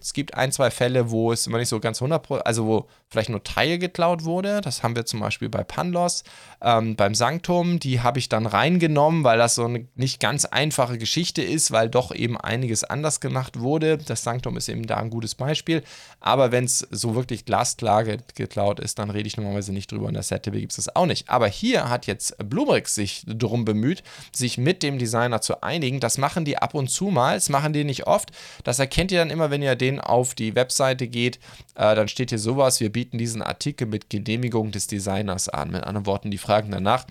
Es gibt ein, zwei Fälle, wo es immer nicht so ganz 100%, also wo vielleicht nur Teil geklaut wurde. Das haben wir zum Beispiel bei Panlos, ähm, beim Sanktum. Die habe ich dann reingenommen, weil das so eine nicht ganz einfache Geschichte ist, weil doch eben einiges anders gemacht wurde. Das Sanktum ist eben da ein gutes Beispiel. Aber wenn es so wirklich glasklar geklaut ist, dann rede ich normalerweise nicht drüber. In der Set-TB gibt es das auch nicht. Aber hier hier hat jetzt Bluebricks sich darum bemüht, sich mit dem Designer zu einigen. Das machen die ab und zu mal, das machen die nicht oft. Das erkennt ihr dann immer, wenn ihr den auf die Webseite geht. Äh, dann steht hier sowas, wir bieten diesen Artikel mit Genehmigung des Designers an. Mit anderen Worten, die fragen danach,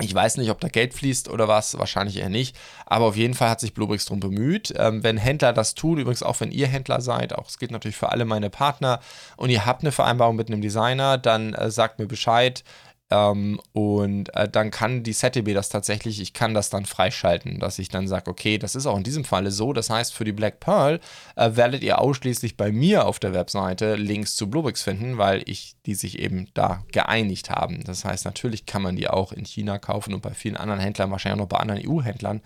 ich weiß nicht, ob da Geld fließt oder was, wahrscheinlich eher nicht. Aber auf jeden Fall hat sich Bluebricks darum bemüht. Ähm, wenn Händler das tun, übrigens auch wenn ihr Händler seid, auch es geht natürlich für alle meine Partner und ihr habt eine Vereinbarung mit einem Designer, dann äh, sagt mir Bescheid. Ähm, und äh, dann kann die ZDB das tatsächlich, ich kann das dann freischalten, dass ich dann sage, okay, das ist auch in diesem Falle so. Das heißt, für die Black Pearl äh, werdet ihr ausschließlich bei mir auf der Webseite Links zu Bluebricks finden, weil ich die sich eben da geeinigt haben. Das heißt, natürlich kann man die auch in China kaufen und bei vielen anderen Händlern, wahrscheinlich auch noch bei anderen EU-Händlern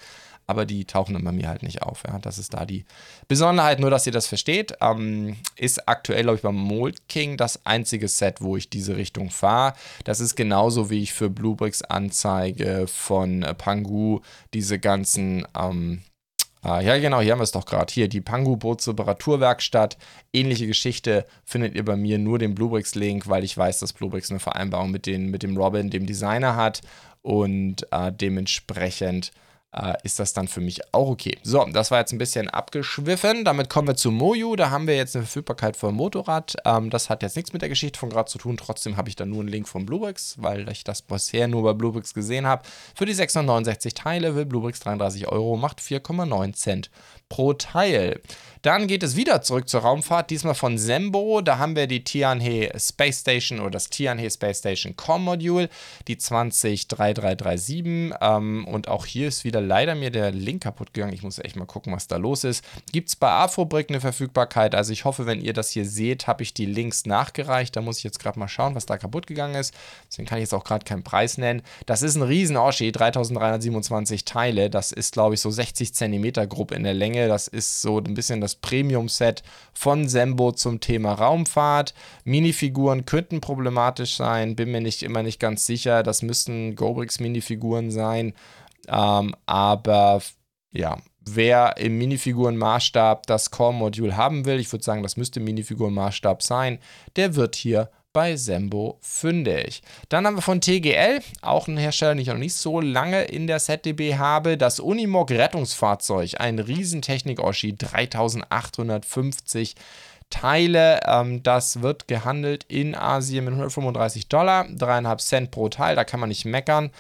aber die tauchen dann bei mir halt nicht auf. Ja. Das ist da die Besonderheit, nur dass ihr das versteht. Ähm, ist aktuell, glaube ich, beim Mold King das einzige Set, wo ich diese Richtung fahre. Das ist genauso wie ich für Bluebricks anzeige von äh, Pangu diese ganzen. Ähm, Ah, ja, genau, hier haben wir es doch gerade. Hier, die Pangu Bootsreparaturwerkstatt. Ähnliche Geschichte findet ihr bei mir nur den Bluebricks-Link, weil ich weiß, dass Bluebricks eine Vereinbarung mit, den, mit dem Robin, dem Designer hat. Und äh, dementsprechend äh, ist das dann für mich auch okay. So, das war jetzt ein bisschen abgeschwiffen. Damit kommen wir zu Moju. Da haben wir jetzt eine Verfügbarkeit für ein Motorrad. Ähm, das hat jetzt nichts mit der Geschichte von gerade zu tun. Trotzdem habe ich da nur einen Link von Bluebricks, weil ich das bisher nur bei Bluebricks gesehen habe. Für die 669 Teile will Bluebricks 33 Euro, macht 4,9 Cent pro Teil. Dann geht es wieder zurück zur Raumfahrt, diesmal von Sembo. Da haben wir die Tianhe Space Station oder das Tianhe Space Station Core Module, die 203337. Ähm, und auch hier ist wieder leider mir der Link kaputt gegangen. Ich muss echt mal gucken, was da los ist. Gibt es bei Afrobrick eine Verfügbarkeit? Also ich hoffe, wenn ihr das hier seht, habe ich die Links nachgereicht. Da muss ich jetzt gerade mal schauen, was da kaputt gegangen ist. Deswegen kann ich jetzt auch gerade keinen Preis nennen. Das ist ein riesen Oschi, 3327 Teile. Das ist, glaube ich, so 60 Zentimeter grob in der Länge. Das ist so ein bisschen das das Premium-Set von Sembo zum Thema Raumfahrt. Minifiguren könnten problematisch sein, bin mir nicht immer nicht ganz sicher. Das müssten Gobrix-Minifiguren sein. Ähm, aber ja, wer im Minifiguren-Maßstab das Core-Modul haben will, ich würde sagen, das müsste Minifiguren-Maßstab sein, der wird hier bei Sembo fündig. Dann haben wir von TGL, auch ein Hersteller, den ich noch nicht so lange in der ZDB habe, das Unimog Rettungsfahrzeug, ein Riesentechnik-Oschi, 3850 Teile. Ähm, das wird gehandelt in Asien mit 135 Dollar, 3,5 Cent pro Teil, da kann man nicht meckern.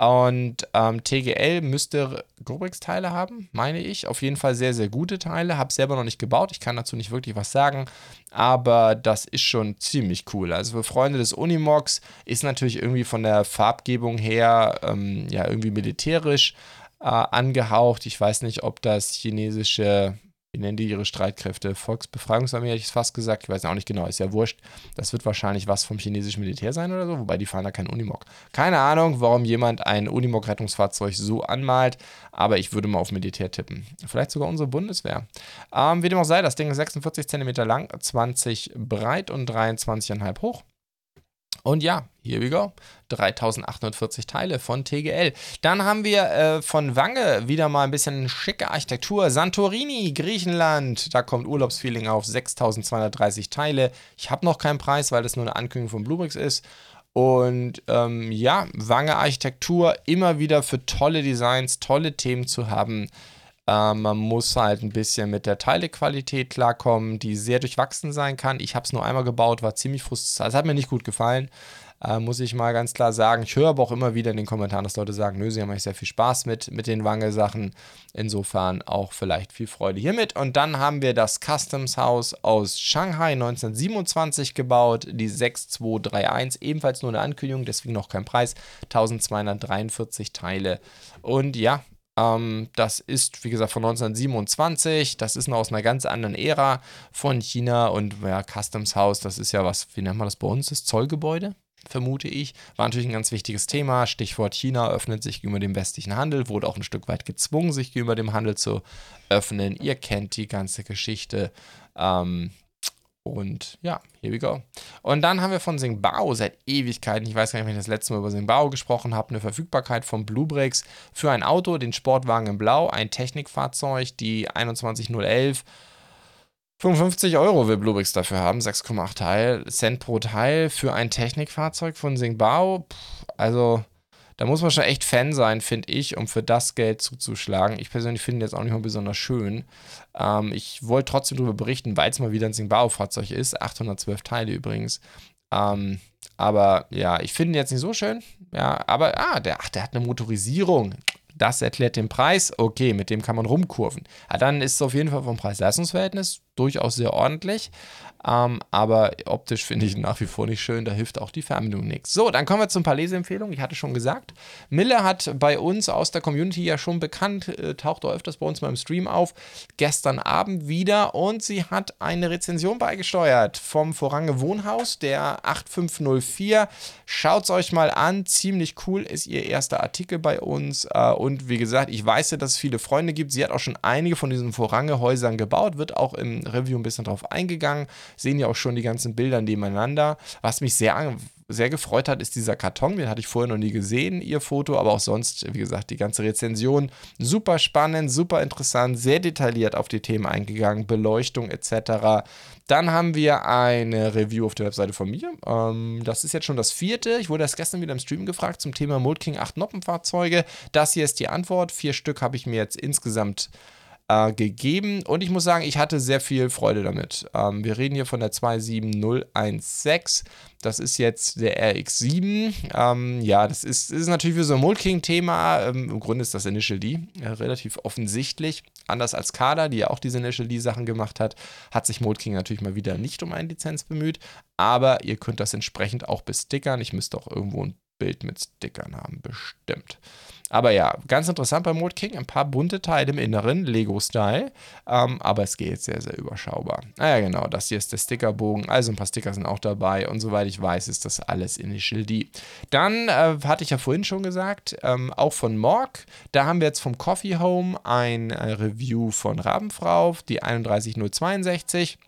Und ähm, TGL müsste Gobrix-Teile haben, meine ich. Auf jeden Fall sehr, sehr gute Teile. Habe selber noch nicht gebaut. Ich kann dazu nicht wirklich was sagen. Aber das ist schon ziemlich cool. Also für Freunde des Unimox ist natürlich irgendwie von der Farbgebung her ähm, ja irgendwie militärisch äh, angehaucht. Ich weiß nicht, ob das chinesische wie nennen die ihre Streitkräfte? Volksbefreiungsarmee, hätte ich es fast gesagt. Ich weiß auch nicht genau, ist ja wurscht. Das wird wahrscheinlich was vom chinesischen Militär sein oder so, wobei die fahren da kein Unimog. Keine Ahnung, warum jemand ein Unimog-Rettungsfahrzeug so anmalt, aber ich würde mal auf Militär tippen. Vielleicht sogar unsere Bundeswehr. Ähm, wie dem auch sei, das Ding ist 46 cm lang, 20 breit und 23,5 hoch. Und ja, here we go. 3840 Teile von TGL. Dann haben wir äh, von Wange wieder mal ein bisschen schicke Architektur. Santorini, Griechenland. Da kommt Urlaubsfeeling auf. 6230 Teile. Ich habe noch keinen Preis, weil das nur eine Ankündigung von Bluebricks ist. Und ähm, ja, Wange Architektur immer wieder für tolle Designs, tolle Themen zu haben. Ähm, man muss halt ein bisschen mit der Teilequalität klarkommen, die sehr durchwachsen sein kann. Ich habe es nur einmal gebaut, war ziemlich frustrierend. Es hat mir nicht gut gefallen, äh, muss ich mal ganz klar sagen. Ich höre aber auch immer wieder in den Kommentaren, dass Leute sagen, nö, sie haben eigentlich sehr viel Spaß mit, mit den Wange-Sachen. Insofern auch vielleicht viel Freude hiermit. Und dann haben wir das Customs House aus Shanghai 1927 gebaut, die 6231, ebenfalls nur eine Ankündigung, deswegen noch kein Preis, 1243 Teile. Und ja, ähm, das ist, wie gesagt, von 1927. Das ist noch aus einer ganz anderen Ära von China. Und ja, Customs House, das ist ja was, wie nennt man das bei uns? Das Zollgebäude? vermute ich, war natürlich ein ganz wichtiges Thema. Stichwort China öffnet sich gegenüber dem westlichen Handel, wurde auch ein Stück weit gezwungen, sich gegenüber dem Handel zu öffnen. Ihr kennt die ganze Geschichte. Ähm, und ja, here we go. Und dann haben wir von Singbao seit Ewigkeiten, ich weiß gar nicht, wenn ich das letzte Mal über Singbao gesprochen habe, eine Verfügbarkeit von Bluebricks für ein Auto, den Sportwagen in Blau, ein Technikfahrzeug, die 21011. 55 Euro will Bluebricks dafür haben, 6,8 Teil, Cent pro Teil für ein Technikfahrzeug von Singbao. Also da muss man schon echt Fan sein, finde ich, um für das Geld zuzuschlagen. Ich persönlich finde jetzt auch nicht mal besonders schön. Ähm, ich wollte trotzdem darüber berichten, weil es mal wieder ein Singbao-Fahrzeug ist. 812 Teile übrigens. Ähm, aber ja, ich finde ihn jetzt nicht so schön. Ja, aber ah, der, ach, der hat eine Motorisierung. Das erklärt den Preis. Okay, mit dem kann man rumkurven. Ja, dann ist es auf jeden Fall vom Preis-Leistungs-Verhältnis durchaus sehr ordentlich. Ähm, aber optisch finde ich nach wie vor nicht schön. Da hilft auch die Fernbedienung nichts. So, dann kommen wir zu ein paar Leseempfehlungen. Ich hatte schon gesagt, Mille hat bei uns aus der Community ja schon bekannt, äh, taucht auch öfters bei uns mal im Stream auf, gestern Abend wieder und sie hat eine Rezension beigesteuert vom Vorange Wohnhaus, der 8504. Schaut es euch mal an, ziemlich cool ist ihr erster Artikel bei uns äh, und wie gesagt, ich weiß ja, dass es viele Freunde gibt. Sie hat auch schon einige von diesen Vorange Häusern gebaut, wird auch im Review ein bisschen drauf eingegangen. Sehen ja auch schon die ganzen Bilder nebeneinander. Was mich sehr, sehr gefreut hat, ist dieser Karton. Den hatte ich vorher noch nie gesehen, ihr Foto, aber auch sonst, wie gesagt, die ganze Rezension. Super spannend, super interessant, sehr detailliert auf die Themen eingegangen, Beleuchtung etc. Dann haben wir eine Review auf der Webseite von mir. Ähm, das ist jetzt schon das vierte. Ich wurde erst gestern wieder im Stream gefragt zum Thema Mold King 8 Noppenfahrzeuge. Das hier ist die Antwort. Vier Stück habe ich mir jetzt insgesamt äh, gegeben und ich muss sagen, ich hatte sehr viel Freude damit. Ähm, wir reden hier von der 27016. Das ist jetzt der RX7. Ähm, ja, das ist, ist natürlich für so ein Molking-Thema. Ähm, Im Grunde ist das Initial D äh, relativ offensichtlich. Anders als Kader, die ja auch diese Initial D-Sachen gemacht hat, hat sich Molking natürlich mal wieder nicht um eine Lizenz bemüht. Aber ihr könnt das entsprechend auch bestickern. Ich müsste auch irgendwo ein Bild mit Stickern haben, bestimmt. Aber ja, ganz interessant bei Mode King. Ein paar bunte Teile im Inneren, Lego-Style. Ähm, aber es geht sehr, sehr überschaubar. Naja, genau, das hier ist der Stickerbogen. Also ein paar Sticker sind auch dabei. Und soweit ich weiß, ist das alles Initial D. Dann äh, hatte ich ja vorhin schon gesagt, ähm, auch von Morg. Da haben wir jetzt vom Coffee Home ein äh, Review von Rabenfrau, die 31062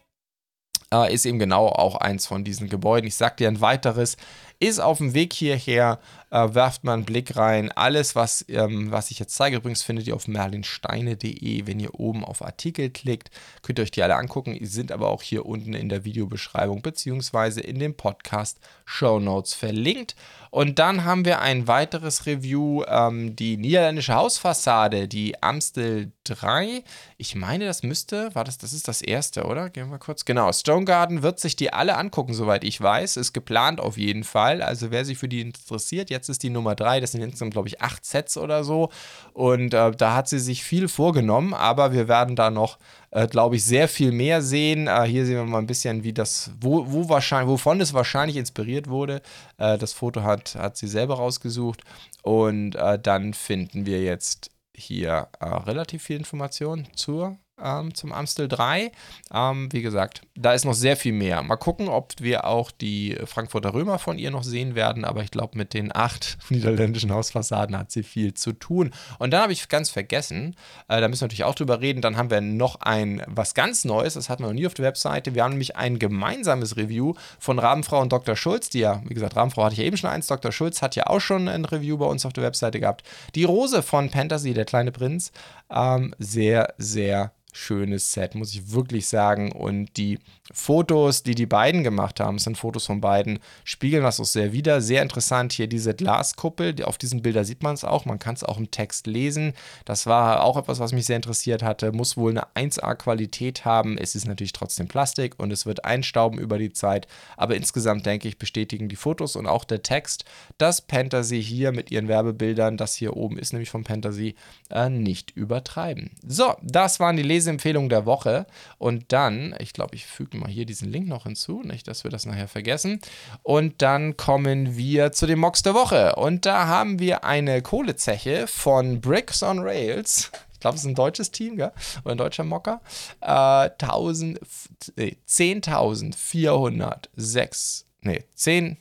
äh, ist eben genau auch eins von diesen Gebäuden. Ich sag dir ein weiteres ist auf dem Weg hierher. Äh, werft mal einen Blick rein. Alles, was, ähm, was ich jetzt zeige, übrigens findet ihr auf merlinsteine.de. Wenn ihr oben auf Artikel klickt, könnt ihr euch die alle angucken. Die sind aber auch hier unten in der Videobeschreibung beziehungsweise in den Podcast Show Notes verlinkt. Und dann haben wir ein weiteres Review, ähm, die niederländische Hausfassade, die Amstel 3. Ich meine, das müsste, war das, das ist das erste, oder? Gehen wir kurz. Genau, Stone Garden wird sich die alle angucken, soweit ich weiß. Ist geplant auf jeden Fall. Also wer sich für die interessiert, jetzt ist die Nummer 3. Das sind insgesamt, glaube ich, acht Sets oder so. Und äh, da hat sie sich viel vorgenommen, aber wir werden da noch äh, glaube ich, sehr viel mehr sehen. Äh, hier sehen wir mal ein bisschen, wie das, wo, wo wahrscheinlich, wovon es wahrscheinlich inspiriert wurde. Äh, das Foto hat, hat sie selber rausgesucht. Und äh, dann finden wir jetzt hier äh, relativ viel Information zur ähm, zum Amstel 3. Ähm, wie gesagt, da ist noch sehr viel mehr. Mal gucken, ob wir auch die Frankfurter Römer von ihr noch sehen werden, aber ich glaube, mit den acht [laughs] niederländischen Hausfassaden hat sie viel zu tun. Und dann habe ich ganz vergessen, äh, da müssen wir natürlich auch drüber reden, dann haben wir noch ein, was ganz Neues, das hatten wir noch nie auf der Webseite. Wir haben nämlich ein gemeinsames Review von Rabenfrau und Dr. Schulz, die ja, wie gesagt, Rabenfrau hatte ich ja eben schon eins, Dr. Schulz hat ja auch schon ein Review bei uns auf der Webseite gehabt. Die Rose von Fantasy, der kleine Prinz, ähm, sehr, sehr schönes Set, muss ich wirklich sagen. Und die Fotos, die die beiden gemacht haben, sind Fotos von beiden, spiegeln das auch sehr wieder. Sehr interessant hier diese Glaskuppel. Auf diesen Bildern sieht man es auch. Man kann es auch im Text lesen. Das war auch etwas, was mich sehr interessiert hatte. Muss wohl eine 1A-Qualität haben. Es ist natürlich trotzdem Plastik und es wird einstauben über die Zeit. Aber insgesamt denke ich, bestätigen die Fotos und auch der Text, dass Fantasy hier mit ihren Werbebildern, das hier oben ist nämlich von Fantasy, äh, nicht übertreiben. So, das waren die Leseempfehlungen der Woche. Und dann, ich glaube, ich füge mal hier diesen Link noch hinzu, nicht, dass wir das nachher vergessen. Und dann kommen wir zu den Mocks der Woche. Und da haben wir eine Kohlezeche von Bricks on Rails. Ich glaube, es ist ein deutsches Team, gell? oder ein deutscher Mocker. Äh, 10.406, nee, 10,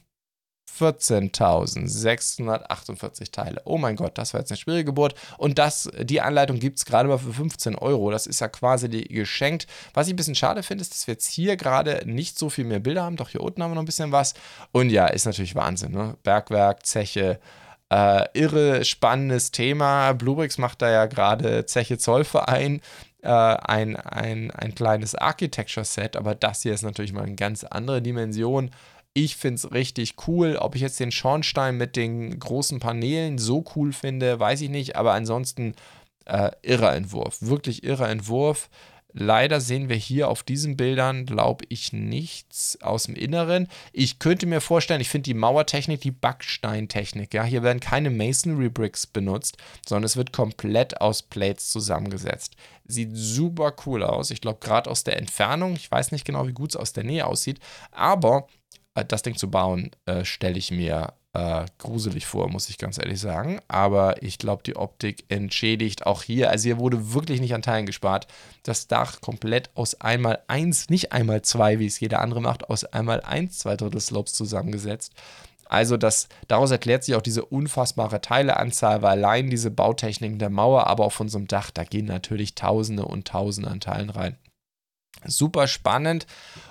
14.648 Teile. Oh mein Gott, das war jetzt eine schwierige Geburt. Und das, die Anleitung gibt es gerade mal für 15 Euro. Das ist ja quasi geschenkt. Was ich ein bisschen schade finde, ist, dass wir jetzt hier gerade nicht so viel mehr Bilder haben. Doch hier unten haben wir noch ein bisschen was. Und ja, ist natürlich Wahnsinn. Ne? Bergwerk, Zeche. Äh, irre spannendes Thema. Bluebricks macht da ja gerade Zeche Zollverein. Äh, ein, ein, ein kleines Architecture-Set, aber das hier ist natürlich mal eine ganz andere Dimension. Ich finde es richtig cool. Ob ich jetzt den Schornstein mit den großen Paneelen so cool finde, weiß ich nicht. Aber ansonsten äh, irrer Entwurf. Wirklich irrer Entwurf. Leider sehen wir hier auf diesen Bildern, glaube ich, nichts aus dem Inneren. Ich könnte mir vorstellen, ich finde die Mauertechnik, die Backsteintechnik, ja, hier werden keine Masonry Bricks benutzt, sondern es wird komplett aus Plates zusammengesetzt. Sieht super cool aus. Ich glaube, gerade aus der Entfernung, ich weiß nicht genau, wie gut es aus der Nähe aussieht, aber das Ding zu bauen, äh, stelle ich mir äh, gruselig vor, muss ich ganz ehrlich sagen. Aber ich glaube, die Optik entschädigt auch hier. Also hier wurde wirklich nicht an Teilen gespart. Das Dach komplett aus einmal eins, nicht einmal zwei, wie es jeder andere macht, aus einmal eins, zwei Drittel Slopes zusammengesetzt. Also das, daraus erklärt sich auch diese unfassbare Teileanzahl, weil allein diese Bautechniken der Mauer, aber auch von so einem Dach, da gehen natürlich Tausende und Tausende an Teilen rein. Super spannend.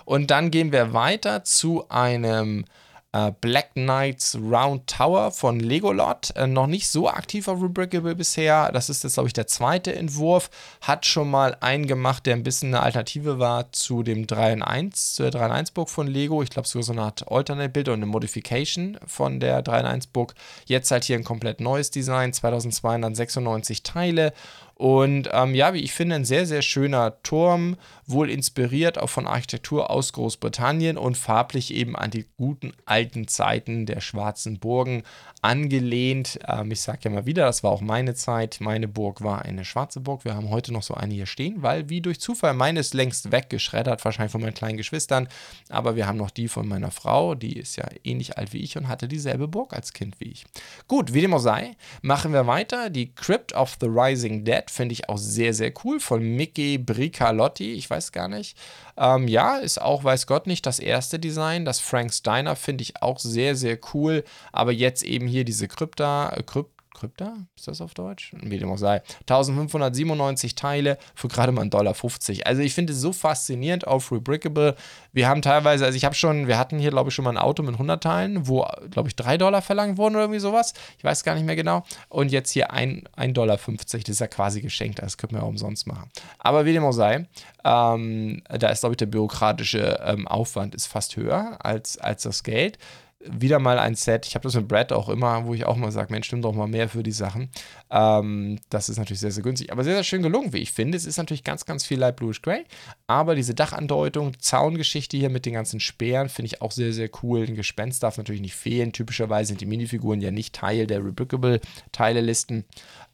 Und dann gehen wir weiter zu einem äh, Black Knights Round Tower von Legolot. Äh, noch nicht so aktiv auf Rebrickable bisher. Das ist jetzt, glaube ich, der zweite Entwurf. Hat schon mal einen gemacht, der ein bisschen eine Alternative war zu dem 3 in 1, zu der 3 in 1 Book von Lego. Ich glaube, sogar so eine Art Alternate-Bild und eine Modification von der 3 in 1 Book. Jetzt halt hier ein komplett neues Design, 2296 Teile und ähm, ja, wie ich finde, ein sehr, sehr schöner Turm, wohl inspiriert auch von Architektur aus Großbritannien und farblich eben an die guten alten Zeiten der schwarzen Burgen angelehnt. Ähm, ich sage ja mal wieder, das war auch meine Zeit. Meine Burg war eine schwarze Burg. Wir haben heute noch so eine hier stehen, weil wie durch Zufall meine ist längst weggeschreddert, wahrscheinlich von meinen kleinen Geschwistern. Aber wir haben noch die von meiner Frau, die ist ja ähnlich alt wie ich und hatte dieselbe Burg als Kind wie ich. Gut, wie dem auch sei, machen wir weiter. Die Crypt of the Rising Dead finde ich auch sehr, sehr cool von Mickey Bricalotti. Ich weiß gar nicht. Ähm, ja, ist auch, weiß Gott nicht, das erste Design. Das Frank Steiner finde ich auch sehr, sehr cool. Aber jetzt eben hier diese Krypta, Krypt Krypta, ist das auf Deutsch? Wie dem auch sei. 1597 Teile für gerade mal 1,50 Dollar. Also ich finde es so faszinierend auf Rebrickable. Wir haben teilweise, also ich habe schon, wir hatten hier glaube ich schon mal ein Auto mit 100 Teilen, wo glaube ich 3 Dollar verlangt wurden oder irgendwie sowas. Ich weiß gar nicht mehr genau. Und jetzt hier 1,50 Dollar. Das ist ja quasi geschenkt, das könnten wir auch umsonst machen. Aber wie dem auch sei, ähm, da ist glaube ich der bürokratische ähm, Aufwand ist fast höher als, als das Geld wieder mal ein Set. Ich habe das mit Brad auch immer, wo ich auch mal sage, Mensch, stimmt doch mal mehr für die Sachen. Ähm, das ist natürlich sehr, sehr günstig, aber sehr, sehr schön gelungen, wie ich finde. Es ist natürlich ganz, ganz viel Light Bluish Gray, aber diese Dachandeutung, Zaungeschichte hier mit den ganzen Speeren finde ich auch sehr, sehr cool. Ein Gespenst darf natürlich nicht fehlen. Typischerweise sind die Minifiguren ja nicht Teil der Rebrickable-Teilelisten,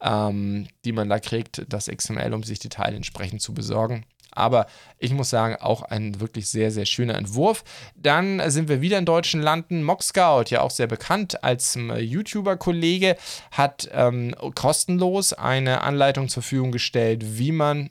ähm, die man da kriegt, das XML, um sich die Teile entsprechend zu besorgen. Aber ich muss sagen, auch ein wirklich sehr, sehr schöner Entwurf. Dann sind wir wieder in deutschen Landen. Mock Scout, ja auch sehr bekannt als ähm, YouTuber-Kollege, hat ähm, kostenlos eine Anleitung zur Verfügung gestellt, wie man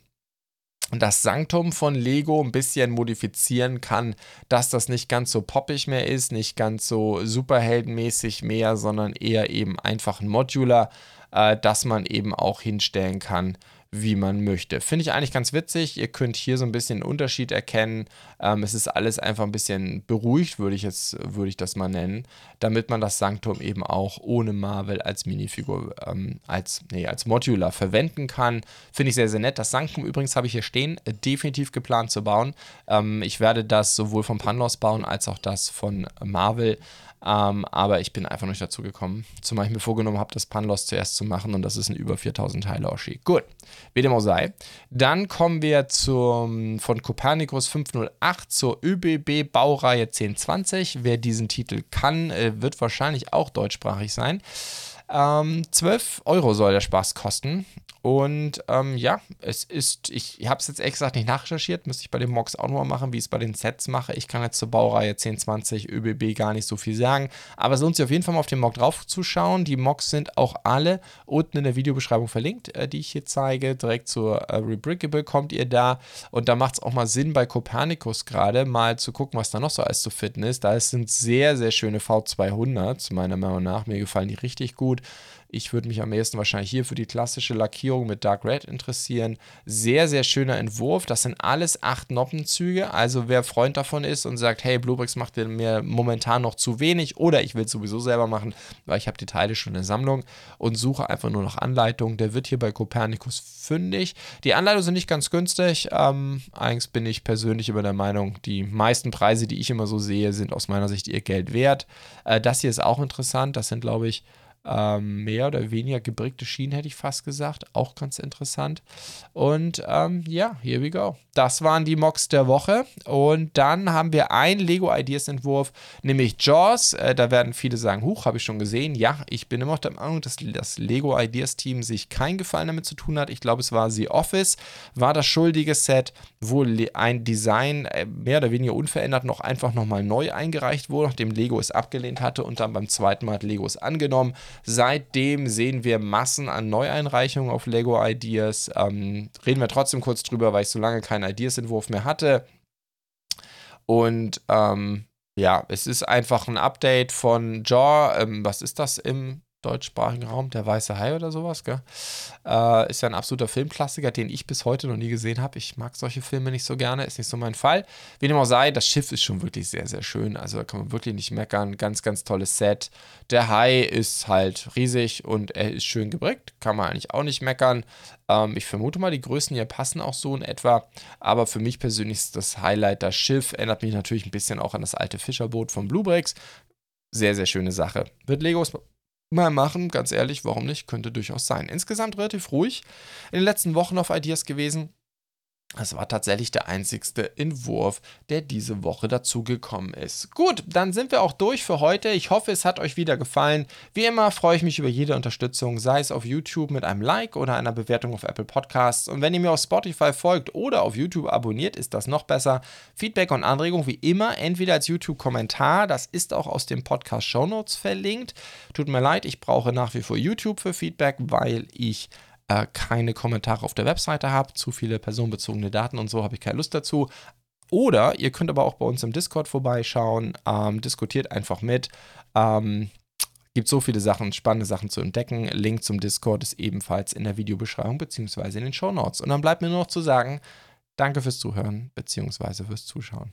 das Sanktum von Lego ein bisschen modifizieren kann, dass das nicht ganz so poppig mehr ist, nicht ganz so superheldenmäßig mehr, sondern eher eben einfach ein Modular, äh, das man eben auch hinstellen kann wie man möchte. Finde ich eigentlich ganz witzig. Ihr könnt hier so ein bisschen den Unterschied erkennen. Ähm, es ist alles einfach ein bisschen beruhigt, würde ich jetzt, ich das mal nennen, damit man das Sanktum eben auch ohne Marvel als Minifigur, ähm, als, nee, als Modular verwenden kann. Finde ich sehr, sehr nett. Das Sanktum übrigens habe ich hier stehen, äh, definitiv geplant zu bauen. Ähm, ich werde das sowohl von Panlos bauen als auch das von Marvel. Ähm, aber ich bin einfach nicht dazu gekommen. Zumal ich mir vorgenommen habe, das Panlos zuerst zu machen und das ist ein über 4000 Teile Oschi. Gut, wie dem auch sei. Dann kommen wir zum, von Copernicus 508 zur ÖBB Baureihe 1020. Wer diesen Titel kann, äh, wird wahrscheinlich auch deutschsprachig sein. Ähm, 12 Euro soll der Spaß kosten. Und ähm, ja, es ist, ich habe es jetzt extra nicht nachrecherchiert, müsste ich bei den Mocks auch nochmal machen, wie ich es bei den Sets mache. Ich kann jetzt zur Baureihe 1020 ÖBB gar nicht so viel sagen, aber es lohnt sich auf jeden Fall mal auf den Mock drauf zu schauen. Die Mocks sind auch alle unten in der Videobeschreibung verlinkt, äh, die ich hier zeige. Direkt zur äh, Rebrickable kommt ihr da und da macht es auch mal Sinn bei Copernicus gerade mal zu gucken, was da noch so alles zu finden ist. Da sind sehr, sehr schöne V200, meiner Meinung nach. Mir gefallen die richtig gut. Ich würde mich am ehesten wahrscheinlich hier für die klassische Lackierung mit Dark Red interessieren. Sehr, sehr schöner Entwurf. Das sind alles acht Noppenzüge. Also wer Freund davon ist und sagt, hey, Bluebricks macht mir momentan noch zu wenig oder ich will es sowieso selber machen, weil ich habe die Teile schon in der Sammlung und suche einfach nur nach Anleitungen, der wird hier bei Copernicus fündig. Die Anleitungen sind nicht ganz günstig. Ähm, eigentlich bin ich persönlich über der Meinung, die meisten Preise, die ich immer so sehe, sind aus meiner Sicht ihr Geld wert. Äh, das hier ist auch interessant. Das sind, glaube ich, ähm, mehr oder weniger gebrickte Schienen, hätte ich fast gesagt. Auch ganz interessant. Und ähm, ja, here we go. Das waren die Mocks der Woche. Und dann haben wir einen Lego Ideas Entwurf, nämlich Jaws. Äh, da werden viele sagen, huch, habe ich schon gesehen. Ja, ich bin immer noch der Meinung, dass das Lego Ideas Team sich keinen Gefallen damit zu tun hat. Ich glaube, es war The Office, war das schuldige Set, wo ein Design äh, mehr oder weniger unverändert noch einfach nochmal neu eingereicht wurde, nachdem Lego es abgelehnt hatte und dann beim zweiten Mal hat Lego es angenommen. Seitdem sehen wir Massen an Neueinreichungen auf Lego Ideas. Ähm, reden wir trotzdem kurz drüber, weil ich so lange keinen Ideas-Entwurf mehr hatte. Und ähm, ja, es ist einfach ein Update von Jaw. Ähm, was ist das im deutschsprachigen Raum, der Weiße Hai oder sowas, gell? Äh, ist ja ein absoluter Filmklassiker, den ich bis heute noch nie gesehen habe. Ich mag solche Filme nicht so gerne, ist nicht so mein Fall. Wie dem auch sei, das Schiff ist schon wirklich sehr, sehr schön. Also da kann man wirklich nicht meckern. Ganz, ganz tolles Set. Der Hai ist halt riesig und er ist schön gebrickt. Kann man eigentlich auch nicht meckern. Ähm, ich vermute mal, die Größen hier passen auch so in etwa. Aber für mich persönlich ist das Highlight das Schiff. Erinnert mich natürlich ein bisschen auch an das alte Fischerboot von Bluebricks. Sehr, sehr schöne Sache. Wird Legos mal machen, ganz ehrlich, warum nicht? Könnte durchaus sein. Insgesamt relativ ruhig in den letzten Wochen auf Ideas gewesen. Das war tatsächlich der einzigste Entwurf, der diese Woche dazugekommen ist. Gut, dann sind wir auch durch für heute. Ich hoffe, es hat euch wieder gefallen. Wie immer freue ich mich über jede Unterstützung, sei es auf YouTube mit einem Like oder einer Bewertung auf Apple Podcasts. Und wenn ihr mir auf Spotify folgt oder auf YouTube abonniert, ist das noch besser. Feedback und Anregung wie immer, entweder als YouTube-Kommentar, das ist auch aus dem Podcast Show Notes verlinkt. Tut mir leid, ich brauche nach wie vor YouTube für Feedback, weil ich äh, keine Kommentare auf der Webseite habe, zu viele personenbezogene Daten und so habe ich keine Lust dazu. Oder ihr könnt aber auch bei uns im Discord vorbeischauen, ähm, diskutiert einfach mit. Ähm, Gibt so viele Sachen, spannende Sachen zu entdecken. Link zum Discord ist ebenfalls in der Videobeschreibung bzw. in den Show Notes. Und dann bleibt mir nur noch zu sagen, danke fürs Zuhören bzw. fürs Zuschauen.